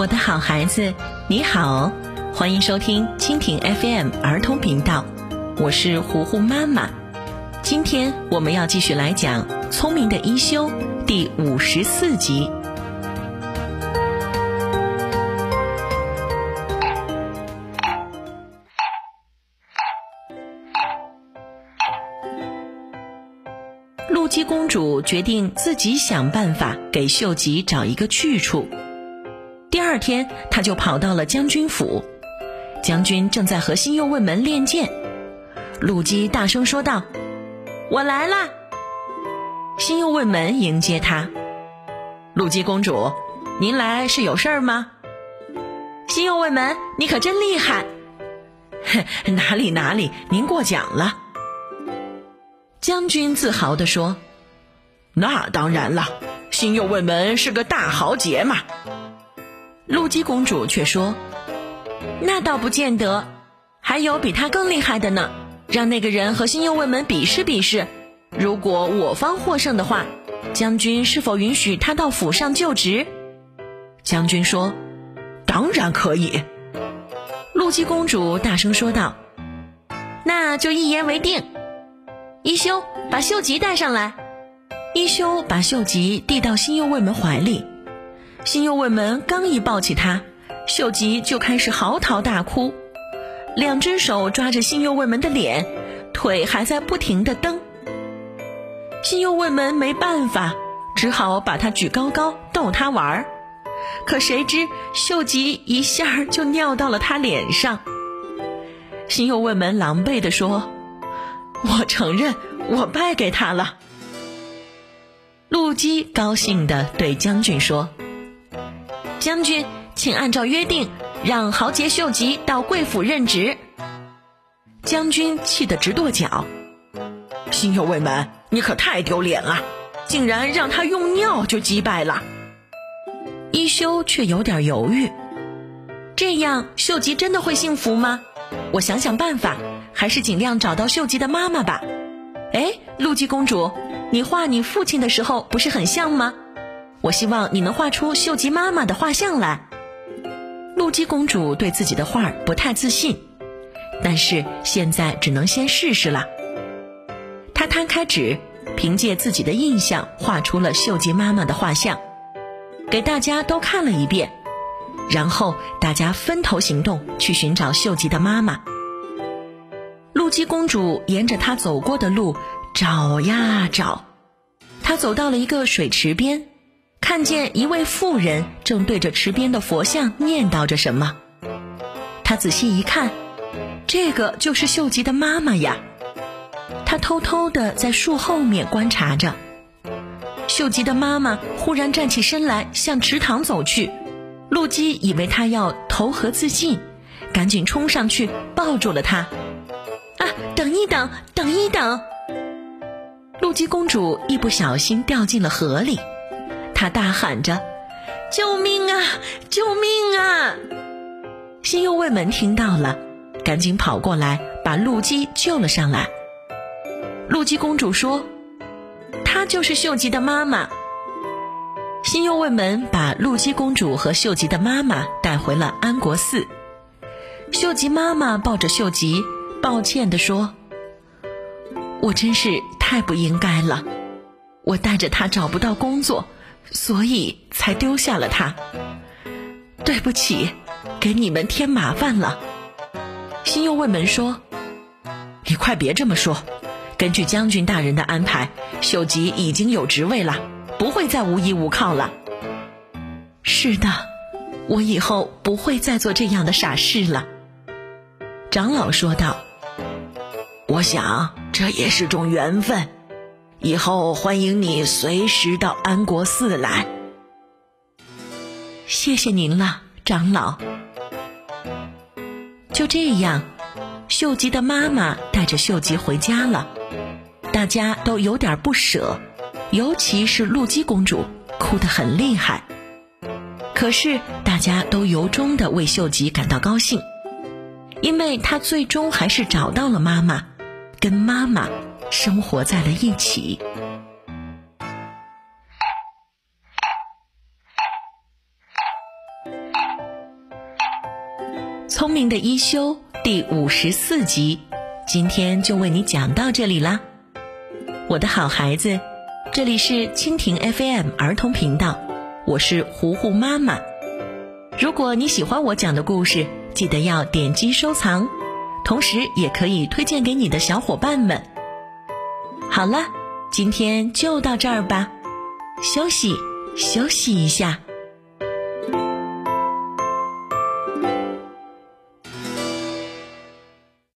我的好孩子，你好，欢迎收听蜻蜓 FM 儿童频道，我是糊糊妈妈。今天我们要继续来讲《聪明的一休》第五十四集。露姬公主决定自己想办法给秀吉找一个去处。第二天，他就跑到了将军府，将军正在和新右卫门练剑。陆基大声说道：“我来啦！”新右卫门迎接他：“陆基公主，您来是有事儿吗？新右卫门，你可真厉害！哪里哪里，您过奖了。将军自豪地说：“那当然了，新右卫门是个大豪杰嘛。”露姬公主却说：“那倒不见得，还有比他更厉害的呢。让那个人和新右卫门比试比试，如果我方获胜的话，将军是否允许他到府上就职？”将军说：“当然可以。”露姬公主大声说道：“那就一言为定。”一休，把秀吉带上来。一休把秀吉递到新右卫门怀里，新右卫门刚一抱起他，秀吉就开始嚎啕大哭，两只手抓着新右卫门的脸，腿还在不停的蹬。新右卫门没办法，只好把他举高高逗他玩儿，可谁知秀吉一下就尿到了他脸上。新右卫门狼狈地说。我承认，我败给他了。陆基高兴地对将军说：“将军，请按照约定，让豪杰秀吉到贵府任职。”将军气得直跺脚：“心有未满，你可太丢脸了，竟然让他用尿就击败了。”一休却有点犹豫：“这样，秀吉真的会幸福吗？我想想办法。”还是尽量找到秀吉的妈妈吧。哎，陆姬公主，你画你父亲的时候不是很像吗？我希望你能画出秀吉妈妈的画像来。露姬公主对自己的画不太自信，但是现在只能先试试了。她摊开纸，凭借自己的印象画出了秀吉妈妈的画像，给大家都看了一遍，然后大家分头行动去寻找秀吉的妈妈。露姬公主沿着她走过的路找呀找，她走到了一个水池边，看见一位妇人正对着池边的佛像念叨着什么。她仔细一看，这个就是秀吉的妈妈呀。她偷偷的在树后面观察着。秀吉的妈妈忽然站起身来，向池塘走去。露姬以为她要投河自尽，赶紧冲上去抱住了她。啊！等一等，等一等！露姬公主一不小心掉进了河里，他大喊着：“救命啊！救命啊！”新右卫门听到了，赶紧跑过来把露姬救了上来。露姬公主说：“她就是秀吉的妈妈。”新右卫门把露姬公主和秀吉的妈妈带回了安国寺。秀吉妈妈抱着秀吉。抱歉地说：“我真是太不应该了，我带着他找不到工作，所以才丢下了他。对不起，给你们添麻烦了。”新右卫门说：“你快别这么说，根据将军大人的安排，秀吉已经有职位了，不会再无依无靠了。”是的，我以后不会再做这样的傻事了。”长老说道。我想这也是种缘分，以后欢迎你随时到安国寺来。谢谢您了，长老。就这样，秀吉的妈妈带着秀吉回家了，大家都有点不舍，尤其是露姬公主哭得很厉害。可是大家都由衷的为秀吉感到高兴，因为她最终还是找到了妈妈。跟妈妈生活在了一起。聪明的一休第五十四集，今天就为你讲到这里啦。我的好孩子，这里是蜻蜓 FM 儿童频道，我是糊糊妈妈。如果你喜欢我讲的故事，记得要点击收藏，同时也可以推荐给你的小伙伴们。好了，今天就到这儿吧，休息休息一下。